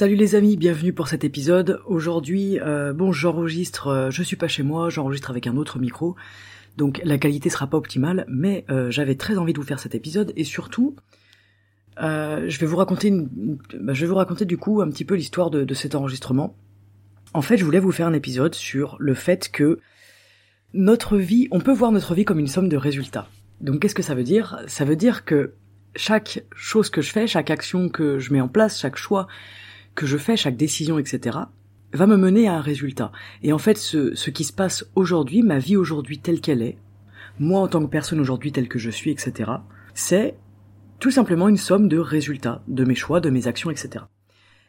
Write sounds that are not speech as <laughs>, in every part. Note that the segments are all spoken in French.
Salut les amis, bienvenue pour cet épisode. Aujourd'hui, euh, bon, j'enregistre, euh, je suis pas chez moi, j'enregistre avec un autre micro, donc la qualité sera pas optimale, mais euh, j'avais très envie de vous faire cet épisode et surtout, je vais vous raconter, bah, je vous raconter du coup un petit peu l'histoire de cet enregistrement. En fait, je voulais vous faire un épisode sur le fait que notre vie, on peut voir notre vie comme une somme de résultats. Donc qu'est-ce que ça veut dire? Ça veut dire que chaque chose que je fais, chaque action que je mets en place, chaque choix que je fais, chaque décision, etc., va me mener à un résultat. Et en fait, ce, ce qui se passe aujourd'hui, ma vie aujourd'hui telle qu'elle est, moi en tant que personne aujourd'hui telle que je suis, etc., c'est tout simplement une somme de résultats, de mes choix, de mes actions, etc.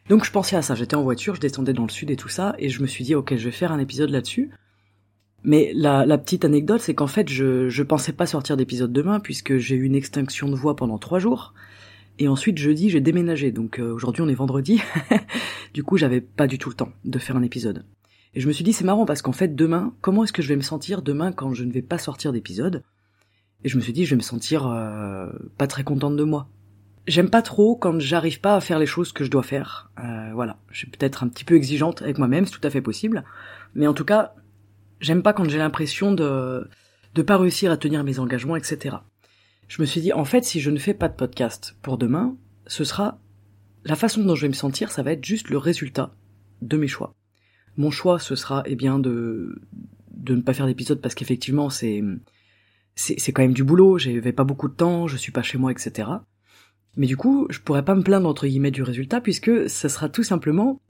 Donc je pensais à ça, j'étais en voiture, je descendais dans le sud et tout ça, et je me suis dit, ok, je vais faire un épisode là-dessus. Mais la, la petite anecdote, c'est qu'en fait, je, je pensais pas sortir d'épisode demain, puisque j'ai eu une extinction de voix pendant trois jours, et ensuite jeudi j'ai déménagé, donc euh, aujourd'hui on est vendredi, <laughs> du coup j'avais pas du tout le temps de faire un épisode. Et je me suis dit c'est marrant parce qu'en fait demain, comment est-ce que je vais me sentir demain quand je ne vais pas sortir d'épisode? Et je me suis dit je vais me sentir euh, pas très contente de moi. J'aime pas trop quand j'arrive pas à faire les choses que je dois faire. Euh, voilà, je suis peut-être un petit peu exigeante avec moi-même, c'est tout à fait possible. Mais en tout cas, j'aime pas quand j'ai l'impression de de pas réussir à tenir mes engagements, etc je me suis dit, en fait, si je ne fais pas de podcast pour demain, ce sera la façon dont je vais me sentir, ça va être juste le résultat de mes choix. Mon choix, ce sera, eh bien, de, de ne pas faire d'épisode parce qu'effectivement, c'est, c'est, quand même du boulot, j'avais pas beaucoup de temps, je suis pas chez moi, etc. Mais du coup, je pourrais pas me plaindre entre guillemets du résultat puisque ça sera tout simplement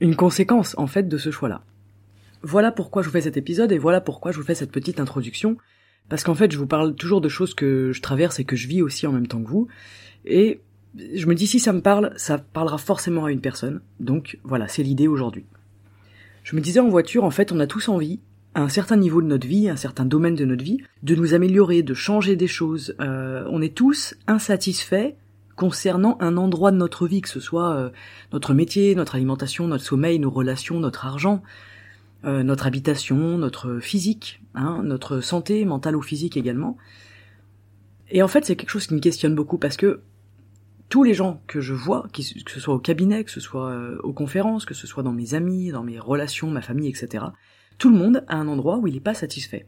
une conséquence, en fait, de ce choix-là. Voilà pourquoi je vous fais cet épisode et voilà pourquoi je vous fais cette petite introduction parce qu'en fait, je vous parle toujours de choses que je traverse et que je vis aussi en même temps que vous. Et je me dis, si ça me parle, ça parlera forcément à une personne. Donc voilà, c'est l'idée aujourd'hui. Je me disais en voiture, en fait, on a tous envie, à un certain niveau de notre vie, à un certain domaine de notre vie, de nous améliorer, de changer des choses. Euh, on est tous insatisfaits concernant un endroit de notre vie, que ce soit euh, notre métier, notre alimentation, notre sommeil, nos relations, notre argent. Euh, notre habitation, notre physique, hein, notre santé mentale ou physique également. Et en fait, c'est quelque chose qui me questionne beaucoup parce que tous les gens que je vois, que ce soit au cabinet, que ce soit euh, aux conférences, que ce soit dans mes amis, dans mes relations, ma famille, etc., tout le monde a un endroit où il n'est pas satisfait.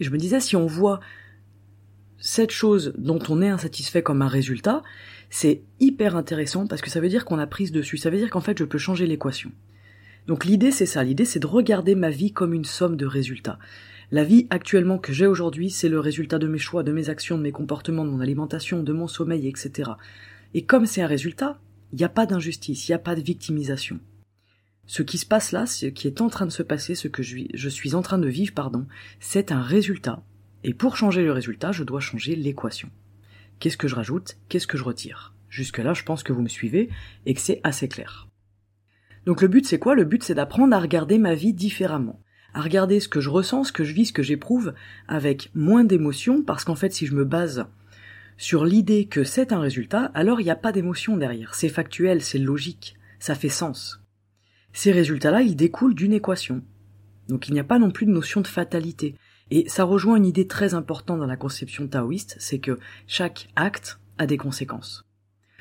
Et je me disais, si on voit cette chose dont on est insatisfait comme un résultat, c'est hyper intéressant parce que ça veut dire qu'on a prise dessus, ça veut dire qu'en fait je peux changer l'équation. Donc l'idée c'est ça, l'idée c'est de regarder ma vie comme une somme de résultats. La vie actuellement que j'ai aujourd'hui, c'est le résultat de mes choix, de mes actions, de mes comportements, de mon alimentation, de mon sommeil, etc. Et comme c'est un résultat, il n'y a pas d'injustice, il n'y a pas de victimisation. Ce qui se passe là, ce qui est en train de se passer, ce que je, suis en train de vivre, pardon, c'est un résultat. Et pour changer le résultat, je dois changer l'équation. Qu'est-ce que je rajoute? Qu'est-ce que je retire? Jusque-là, je pense que vous me suivez et que c'est assez clair. Donc le but c'est quoi? Le but c'est d'apprendre à regarder ma vie différemment, à regarder ce que je ressens, ce que je vis, ce que j'éprouve avec moins d'émotion, parce qu'en fait si je me base sur l'idée que c'est un résultat, alors il n'y a pas d'émotion derrière, c'est factuel, c'est logique, ça fait sens. Ces résultats-là, ils découlent d'une équation. Donc il n'y a pas non plus de notion de fatalité. Et ça rejoint une idée très importante dans la conception taoïste, c'est que chaque acte a des conséquences.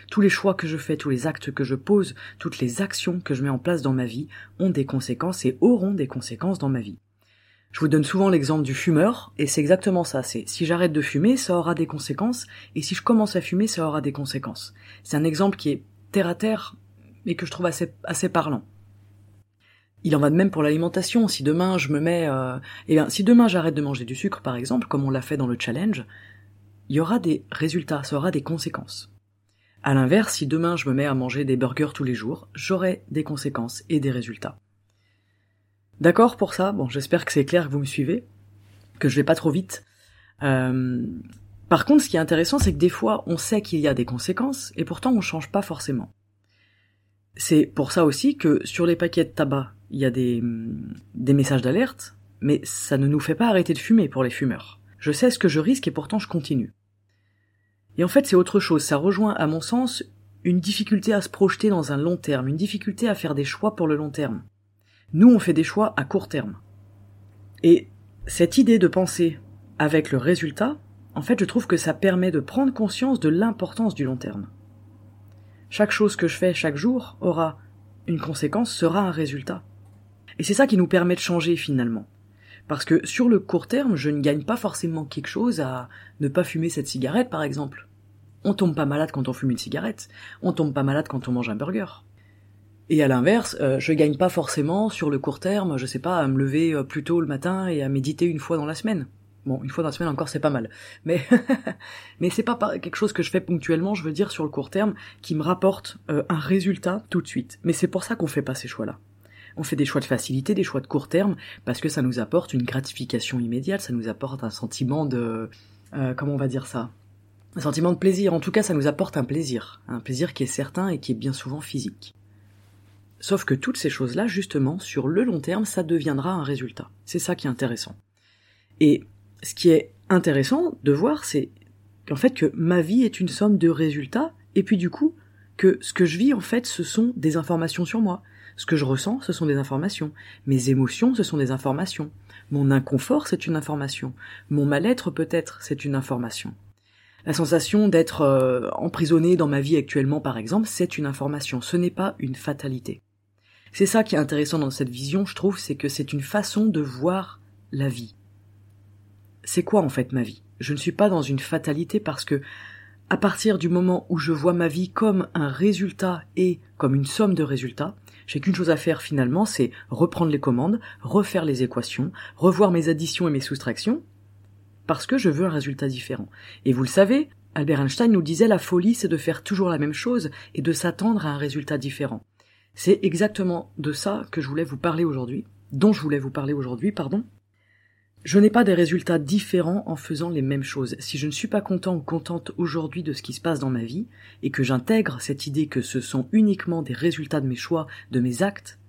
Tous les choix que je fais, tous les actes que je pose, toutes les actions que je mets en place dans ma vie ont des conséquences et auront des conséquences dans ma vie. Je vous donne souvent l'exemple du fumeur, et c'est exactement ça, c'est si j'arrête de fumer, ça aura des conséquences, et si je commence à fumer, ça aura des conséquences. C'est un exemple qui est terre à terre, mais que je trouve assez, parlant. Il en va de même pour l'alimentation. Si demain je me mets, euh, eh bien, si demain j'arrête de manger du sucre, par exemple, comme on l'a fait dans le challenge, il y aura des résultats, ça aura des conséquences. À l'inverse, si demain je me mets à manger des burgers tous les jours, j'aurai des conséquences et des résultats. D'accord pour ça? Bon, j'espère que c'est clair que vous me suivez. que je vais pas trop vite. Euh, par contre, ce qui est intéressant, c'est que des fois, on sait qu'il y a des conséquences, et pourtant on change pas forcément. C'est pour ça aussi que sur les paquets de tabac, il y a des, des messages d'alerte, mais ça ne nous fait pas arrêter de fumer pour les fumeurs. Je sais ce que je risque et pourtant je continue. Et en fait, c'est autre chose. Ça rejoint, à mon sens, une difficulté à se projeter dans un long terme, une difficulté à faire des choix pour le long terme. Nous, on fait des choix à court terme. Et cette idée de penser avec le résultat, en fait, je trouve que ça permet de prendre conscience de l'importance du long terme. Chaque chose que je fais chaque jour aura une conséquence, sera un résultat. Et c'est ça qui nous permet de changer finalement. Parce que sur le court terme, je ne gagne pas forcément quelque chose à ne pas fumer cette cigarette, par exemple. On tombe pas malade quand on fume une cigarette. On tombe pas malade quand on mange un burger. Et à l'inverse, euh, je gagne pas forcément sur le court terme, je sais pas, à me lever euh, plus tôt le matin et à méditer une fois dans la semaine. Bon, une fois dans la semaine encore, c'est pas mal. Mais, <laughs> mais c'est pas quelque chose que je fais ponctuellement, je veux dire, sur le court terme, qui me rapporte euh, un résultat tout de suite. Mais c'est pour ça qu'on fait pas ces choix-là. On fait des choix de facilité, des choix de court terme, parce que ça nous apporte une gratification immédiate, ça nous apporte un sentiment de... Euh, comment on va dire ça? Un sentiment de plaisir, en tout cas ça nous apporte un plaisir, un plaisir qui est certain et qui est bien souvent physique. Sauf que toutes ces choses-là, justement, sur le long terme, ça deviendra un résultat. C'est ça qui est intéressant. Et ce qui est intéressant de voir, c'est qu'en fait que ma vie est une somme de résultats, et puis du coup, que ce que je vis, en fait, ce sont des informations sur moi. Ce que je ressens, ce sont des informations. Mes émotions, ce sont des informations. Mon inconfort, c'est une information. Mon mal-être, peut-être, c'est une information. La sensation d'être euh, emprisonné dans ma vie actuellement, par exemple, c'est une information. Ce n'est pas une fatalité. C'est ça qui est intéressant dans cette vision, je trouve, c'est que c'est une façon de voir la vie. C'est quoi en fait ma vie? Je ne suis pas dans une fatalité parce que à partir du moment où je vois ma vie comme un résultat et comme une somme de résultats, j'ai qu'une chose à faire finalement, c'est reprendre les commandes, refaire les équations, revoir mes additions et mes soustractions, parce que je veux un résultat différent. Et vous le savez, Albert Einstein nous disait la folie c'est de faire toujours la même chose et de s'attendre à un résultat différent. C'est exactement de ça que je voulais vous parler aujourd'hui, dont je voulais vous parler aujourd'hui, pardon, je n'ai pas des résultats différents en faisant les mêmes choses. Si je ne suis pas content ou contente aujourd'hui de ce qui se passe dans ma vie, et que j'intègre cette idée que ce sont uniquement des résultats de mes choix, de mes actes,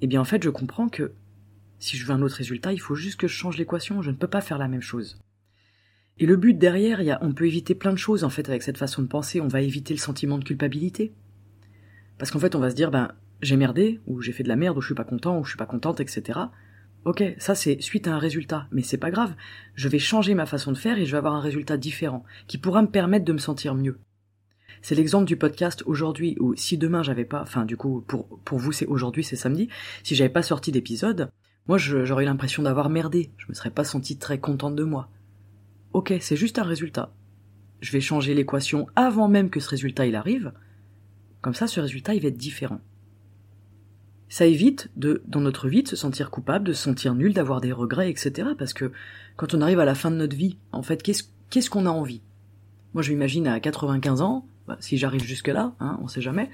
eh bien en fait je comprends que si je veux un autre résultat, il faut juste que je change l'équation, je ne peux pas faire la même chose. Et le but derrière, on peut éviter plein de choses en fait avec cette façon de penser, on va éviter le sentiment de culpabilité. Parce qu'en fait on va se dire, ben j'ai merdé, ou j'ai fait de la merde, ou je suis pas content, ou je suis pas contente, etc. Ok, ça c'est suite à un résultat, mais c'est pas grave. Je vais changer ma façon de faire et je vais avoir un résultat différent, qui pourra me permettre de me sentir mieux. C'est l'exemple du podcast aujourd'hui où si demain j'avais pas, enfin du coup pour vous c'est aujourd'hui c'est samedi, si j'avais pas sorti d'épisode, moi j'aurais eu l'impression d'avoir merdé, je me serais pas senti très contente de moi. Ok, c'est juste un résultat. Je vais changer l'équation avant même que ce résultat il arrive. Comme ça, ce résultat il va être différent ça évite de, dans notre vie, de se sentir coupable, de se sentir nul, d'avoir des regrets, etc. Parce que quand on arrive à la fin de notre vie, en fait, qu'est-ce qu'on a envie? Moi, je m'imagine à 95 ans, bah, si j'arrive jusque-là, hein, on sait jamais,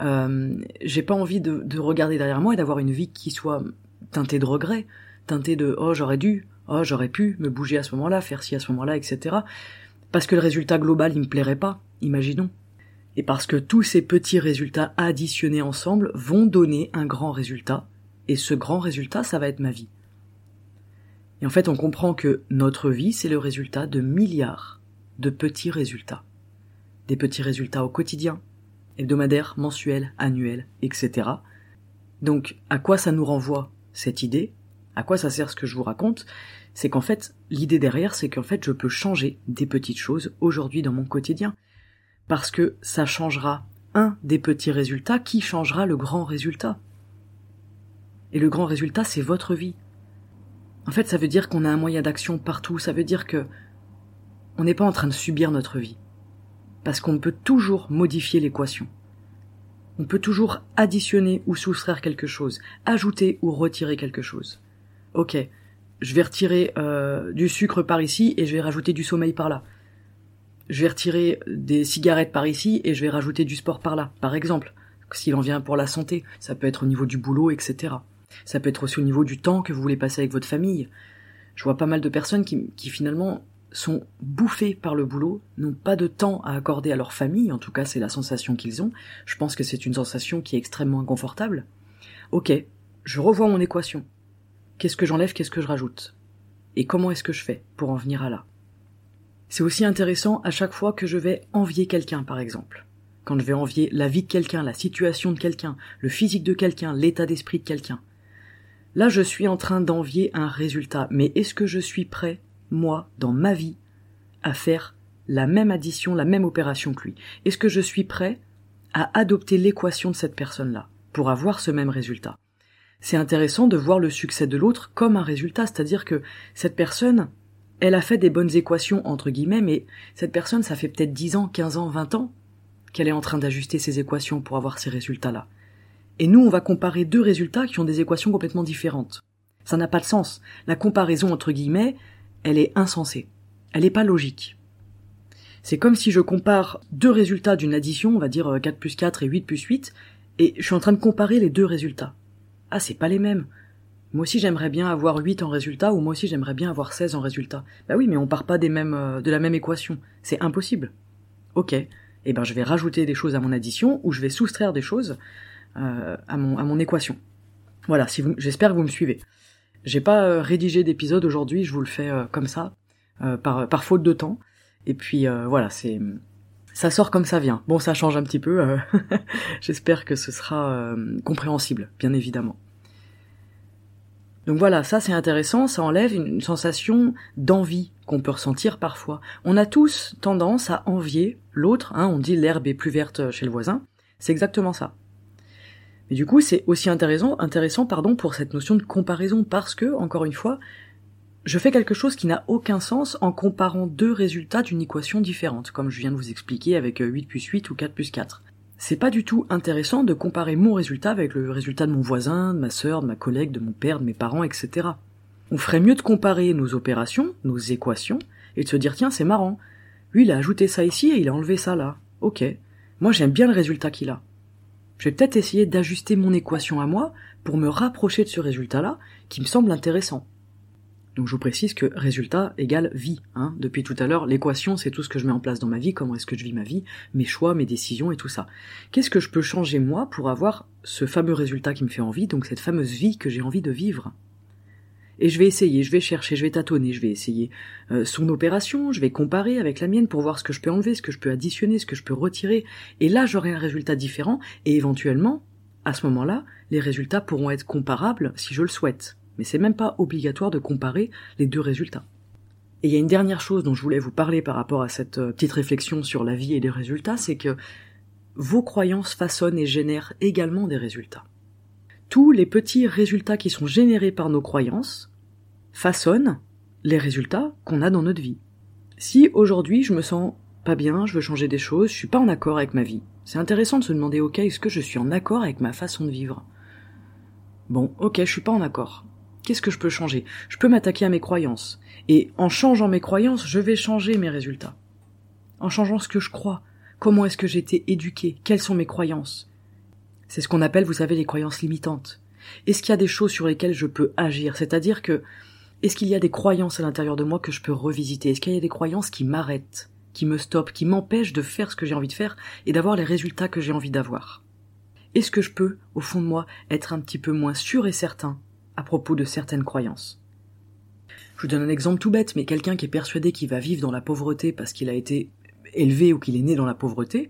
euh, j'ai pas envie de, de, regarder derrière moi et d'avoir une vie qui soit teintée de regrets, teintée de oh j'aurais dû, oh j'aurais pu me bouger à ce moment-là, faire ci à ce moment-là, etc. Parce que le résultat global, il me plairait pas, imaginons et parce que tous ces petits résultats additionnés ensemble vont donner un grand résultat, et ce grand résultat, ça va être ma vie. Et en fait, on comprend que notre vie, c'est le résultat de milliards de petits résultats. Des petits résultats au quotidien, hebdomadaires, mensuels, annuels, etc. Donc, à quoi ça nous renvoie cette idée? À quoi ça sert ce que je vous raconte? C'est qu'en fait, l'idée derrière, c'est qu'en fait, je peux changer des petites choses aujourd'hui dans mon quotidien parce que ça changera un des petits résultats qui changera le grand résultat. Et le grand résultat, c'est votre vie. En fait, ça veut dire qu'on a un moyen d'action partout, ça veut dire que on n'est pas en train de subir notre vie. Parce qu'on peut toujours modifier l'équation. On peut toujours additionner ou soustraire quelque chose, ajouter ou retirer quelque chose. Ok, je vais retirer euh, du sucre par ici et je vais rajouter du sommeil par là je vais retirer des cigarettes par ici et je vais rajouter du sport par là, par exemple. S'il en vient pour la santé, ça peut être au niveau du boulot, etc. Ça peut être aussi au niveau du temps que vous voulez passer avec votre famille. Je vois pas mal de personnes qui, qui finalement sont bouffées par le boulot, n'ont pas de temps à accorder à leur famille, en tout cas c'est la sensation qu'ils ont. Je pense que c'est une sensation qui est extrêmement inconfortable. Ok, je revois mon équation. Qu'est-ce que j'enlève, qu'est-ce que je rajoute? Et comment est-ce que je fais pour en venir à là? C'est aussi intéressant à chaque fois que je vais envier quelqu'un, par exemple. Quand je vais envier la vie de quelqu'un, la situation de quelqu'un, le physique de quelqu'un, l'état d'esprit de quelqu'un. Là, je suis en train d'envier un résultat, mais est-ce que je suis prêt, moi, dans ma vie, à faire la même addition, la même opération que lui? Est-ce que je suis prêt à adopter l'équation de cette personne-là pour avoir ce même résultat? C'est intéressant de voir le succès de l'autre comme un résultat, c'est-à-dire que cette personne, elle a fait des bonnes équations entre guillemets, mais cette personne, ça fait peut-être 10 ans, 15 ans, 20 ans qu'elle est en train d'ajuster ses équations pour avoir ces résultats-là. Et nous, on va comparer deux résultats qui ont des équations complètement différentes. Ça n'a pas de sens. La comparaison entre guillemets, elle est insensée. Elle n'est pas logique. C'est comme si je compare deux résultats d'une addition, on va dire 4 plus 4 et 8 plus 8, et je suis en train de comparer les deux résultats. Ah, c'est pas les mêmes. Moi aussi j'aimerais bien avoir 8 en résultat ou moi aussi j'aimerais bien avoir 16 en résultat. Bah oui, mais on part pas des mêmes, euh, de la même équation. C'est impossible. Ok. Eh ben je vais rajouter des choses à mon addition ou je vais soustraire des choses euh, à, mon, à mon équation. Voilà, si j'espère que vous me suivez. J'ai pas euh, rédigé d'épisode aujourd'hui, je vous le fais comme ça, par, par faute de temps. Et puis voilà, c'est ça sort comme ça vient. Bon, ça change un petit peu. Euh, <laughs> j'espère que ce sera euh, compréhensible, bien évidemment. Donc voilà, ça c'est intéressant, ça enlève une sensation d'envie qu'on peut ressentir parfois. On a tous tendance à envier l'autre, hein, on dit l'herbe est plus verte chez le voisin, c'est exactement ça. Mais du coup, c'est aussi intéressant, intéressant pardon, pour cette notion de comparaison, parce que, encore une fois, je fais quelque chose qui n'a aucun sens en comparant deux résultats d'une équation différente, comme je viens de vous expliquer avec 8 plus 8 ou 4 plus 4. C'est pas du tout intéressant de comparer mon résultat avec le résultat de mon voisin, de ma sœur, de ma collègue, de mon père, de mes parents, etc. On ferait mieux de comparer nos opérations, nos équations, et de se dire tiens c'est marrant, lui il a ajouté ça ici et il a enlevé ça là. Ok, moi j'aime bien le résultat qu'il a. Je vais peut-être essayer d'ajuster mon équation à moi pour me rapprocher de ce résultat-là qui me semble intéressant. Donc je vous précise que résultat égale vie. Hein. Depuis tout à l'heure, l'équation c'est tout ce que je mets en place dans ma vie, comment est-ce que je vis ma vie, mes choix, mes décisions et tout ça. Qu'est-ce que je peux changer moi pour avoir ce fameux résultat qui me fait envie, donc cette fameuse vie que j'ai envie de vivre? Et je vais essayer, je vais chercher, je vais tâtonner, je vais essayer euh, son opération, je vais comparer avec la mienne pour voir ce que je peux enlever, ce que je peux additionner, ce que je peux retirer. Et là, j'aurai un résultat différent et éventuellement, à ce moment-là, les résultats pourront être comparables si je le souhaite mais c'est même pas obligatoire de comparer les deux résultats. Et il y a une dernière chose dont je voulais vous parler par rapport à cette euh, petite réflexion sur la vie et les résultats, c'est que vos croyances façonnent et génèrent également des résultats. Tous les petits résultats qui sont générés par nos croyances façonnent les résultats qu'on a dans notre vie. Si aujourd'hui je me sens pas bien, je veux changer des choses, je suis pas en accord avec ma vie, c'est intéressant de se demander ok, est-ce que je suis en accord avec ma façon de vivre? Bon, ok, je suis pas en accord. Qu'est-ce que je peux changer? Je peux m'attaquer à mes croyances. Et en changeant mes croyances, je vais changer mes résultats. En changeant ce que je crois. Comment est-ce que j'ai été éduqué? Quelles sont mes croyances? C'est ce qu'on appelle, vous savez, les croyances limitantes. Est-ce qu'il y a des choses sur lesquelles je peux agir? C'est-à-dire que, est-ce qu'il y a des croyances à l'intérieur de moi que je peux revisiter? Est-ce qu'il y a des croyances qui m'arrêtent, qui me stoppent, qui m'empêchent de faire ce que j'ai envie de faire et d'avoir les résultats que j'ai envie d'avoir? Est-ce que je peux, au fond de moi, être un petit peu moins sûr et certain? À propos de certaines croyances. Je vous donne un exemple tout bête, mais quelqu'un qui est persuadé qu'il va vivre dans la pauvreté parce qu'il a été élevé ou qu'il est né dans la pauvreté,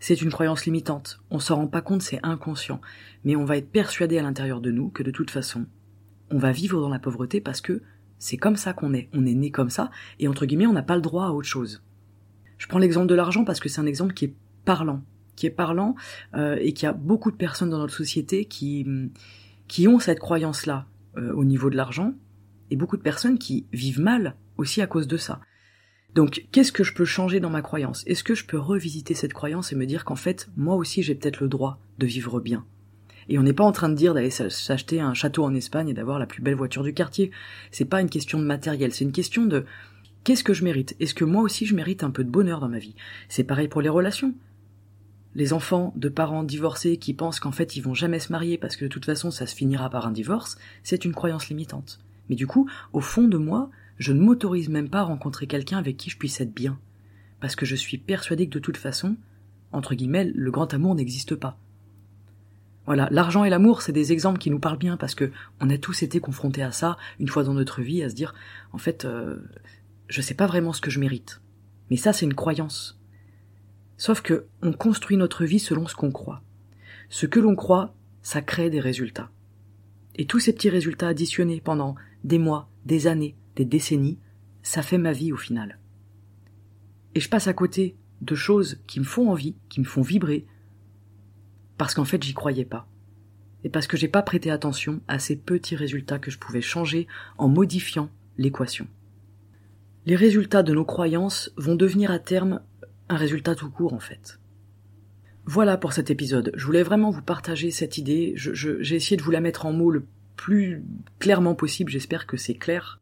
c'est une croyance limitante. On s'en rend pas compte, c'est inconscient. Mais on va être persuadé à l'intérieur de nous que de toute façon, on va vivre dans la pauvreté parce que c'est comme ça qu'on est. On est né comme ça, et entre guillemets, on n'a pas le droit à autre chose. Je prends l'exemple de l'argent parce que c'est un exemple qui est parlant, qui est parlant, euh, et qui a beaucoup de personnes dans notre société qui, qui ont cette croyance-là euh, au niveau de l'argent, et beaucoup de personnes qui vivent mal aussi à cause de ça. Donc, qu'est-ce que je peux changer dans ma croyance? Est-ce que je peux revisiter cette croyance et me dire qu'en fait, moi aussi, j'ai peut-être le droit de vivre bien? Et on n'est pas en train de dire d'aller s'acheter un château en Espagne et d'avoir la plus belle voiture du quartier. C'est pas une question de matériel, c'est une question de qu'est-ce que je mérite? Est-ce que moi aussi je mérite un peu de bonheur dans ma vie? C'est pareil pour les relations les enfants de parents divorcés qui pensent qu'en fait ils vont jamais se marier parce que de toute façon ça se finira par un divorce, c'est une croyance limitante. Mais du coup, au fond de moi, je ne m'autorise même pas à rencontrer quelqu'un avec qui je puisse être bien. Parce que je suis persuadé que de toute façon, entre guillemets, le grand amour n'existe pas. Voilà, l'argent et l'amour, c'est des exemples qui nous parlent bien parce que on a tous été confrontés à ça une fois dans notre vie, à se dire, en fait, euh, je sais pas vraiment ce que je mérite. Mais ça, c'est une croyance. Sauf que on construit notre vie selon ce qu'on croit. Ce que l'on croit, ça crée des résultats. Et tous ces petits résultats additionnés pendant des mois, des années, des décennies, ça fait ma vie au final. Et je passe à côté de choses qui me font envie, qui me font vibrer, parce qu'en fait j'y croyais pas. Et parce que j'ai pas prêté attention à ces petits résultats que je pouvais changer en modifiant l'équation. Les résultats de nos croyances vont devenir à terme un résultat tout court en fait. Voilà pour cet épisode. Je voulais vraiment vous partager cette idée. J'ai essayé de vous la mettre en mots le plus clairement possible. J'espère que c'est clair.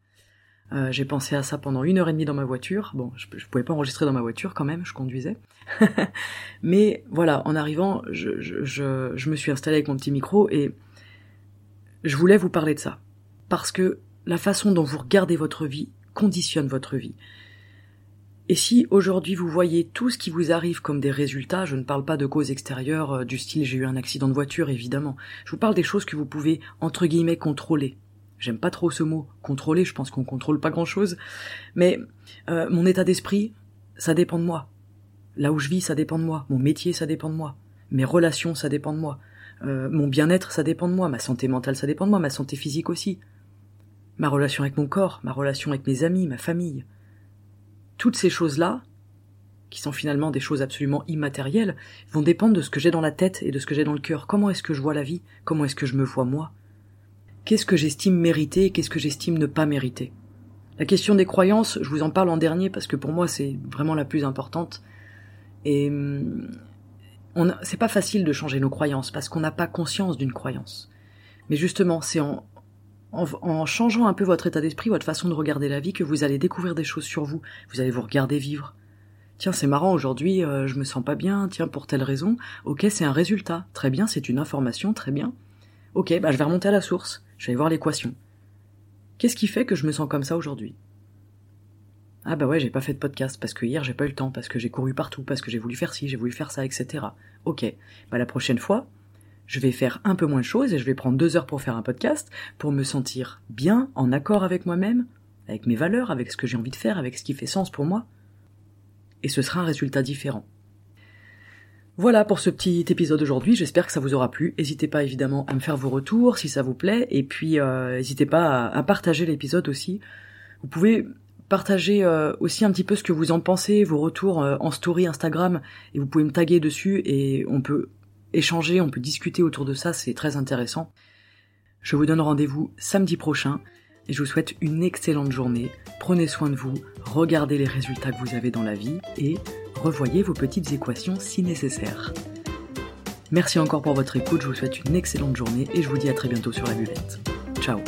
Euh, j'ai pensé à ça pendant une heure et demie dans ma voiture. Bon, je, je pouvais pas enregistrer dans ma voiture quand même, je conduisais. <laughs> Mais voilà, en arrivant, je, me suis installé avec mon petit micro et je voulais vous parler de ça. Parce que la façon dont vous regardez votre vie conditionne votre vie. Et si aujourd'hui vous voyez tout ce qui vous arrive comme des résultats, je ne parle pas de causes extérieures euh, du style j'ai eu un accident de voiture évidemment, je vous parle des choses que vous pouvez entre guillemets contrôler. J'aime pas trop ce mot contrôler, je pense qu'on contrôle pas grand chose, mais euh, mon état d'esprit, ça dépend de moi. Là où je vis, ça dépend de moi. Mon métier, ça dépend de moi. Mes relations, ça dépend de moi. Euh, mon bien-être, ça dépend de moi. Ma santé mentale, ça dépend de moi. Ma santé physique aussi. Ma relation avec mon corps, ma relation avec mes amis, ma famille. Toutes ces choses-là, qui sont finalement des choses absolument immatérielles, vont dépendre de ce que j'ai dans la tête et de ce que j'ai dans le cœur. Comment est-ce que je vois la vie? Comment est-ce que je me vois moi? Qu'est-ce que j'estime mériter et qu'est-ce que j'estime ne pas mériter? La question des croyances, je vous en parle en dernier parce que pour moi c'est vraiment la plus importante. Et hum, c'est pas facile de changer nos croyances parce qu'on n'a pas conscience d'une croyance. Mais justement, c'est en, en, changeant un peu votre état d'esprit, votre façon de regarder la vie, que vous allez découvrir des choses sur vous. Vous allez vous regarder vivre. Tiens, c'est marrant, aujourd'hui, euh, je me sens pas bien, tiens, pour telle raison. Ok, c'est un résultat. Très bien, c'est une information, très bien. Ok, bah je vais remonter à la source. Je vais voir l'équation. Qu'est-ce qui fait que je me sens comme ça aujourd'hui? Ah bah ouais, j'ai pas fait de podcast parce que hier j'ai pas eu le temps, parce que j'ai couru partout, parce que j'ai voulu faire ci, j'ai voulu faire ça, etc. Ok, bah la prochaine fois, je vais faire un peu moins de choses et je vais prendre deux heures pour faire un podcast pour me sentir bien, en accord avec moi-même, avec mes valeurs, avec ce que j'ai envie de faire, avec ce qui fait sens pour moi. Et ce sera un résultat différent. Voilà pour ce petit épisode aujourd'hui, j'espère que ça vous aura plu. N'hésitez pas évidemment à me faire vos retours si ça vous plaît, et puis euh, n'hésitez pas à, partager l'épisode aussi. Vous pouvez partager euh, aussi un petit peu ce que vous en pensez, vos retours euh, en story Instagram, et vous pouvez me taguer dessus, et on peut échanger, on peut discuter autour de ça, c'est très intéressant. Je vous donne rendez-vous samedi prochain, et je vous souhaite une excellente journée. Prenez soin de vous, regardez les résultats que vous avez dans la vie, et revoyez vos petites équations si nécessaire. Merci encore pour votre écoute, je vous souhaite une excellente journée et je vous dis à très bientôt sur la buvette. Ciao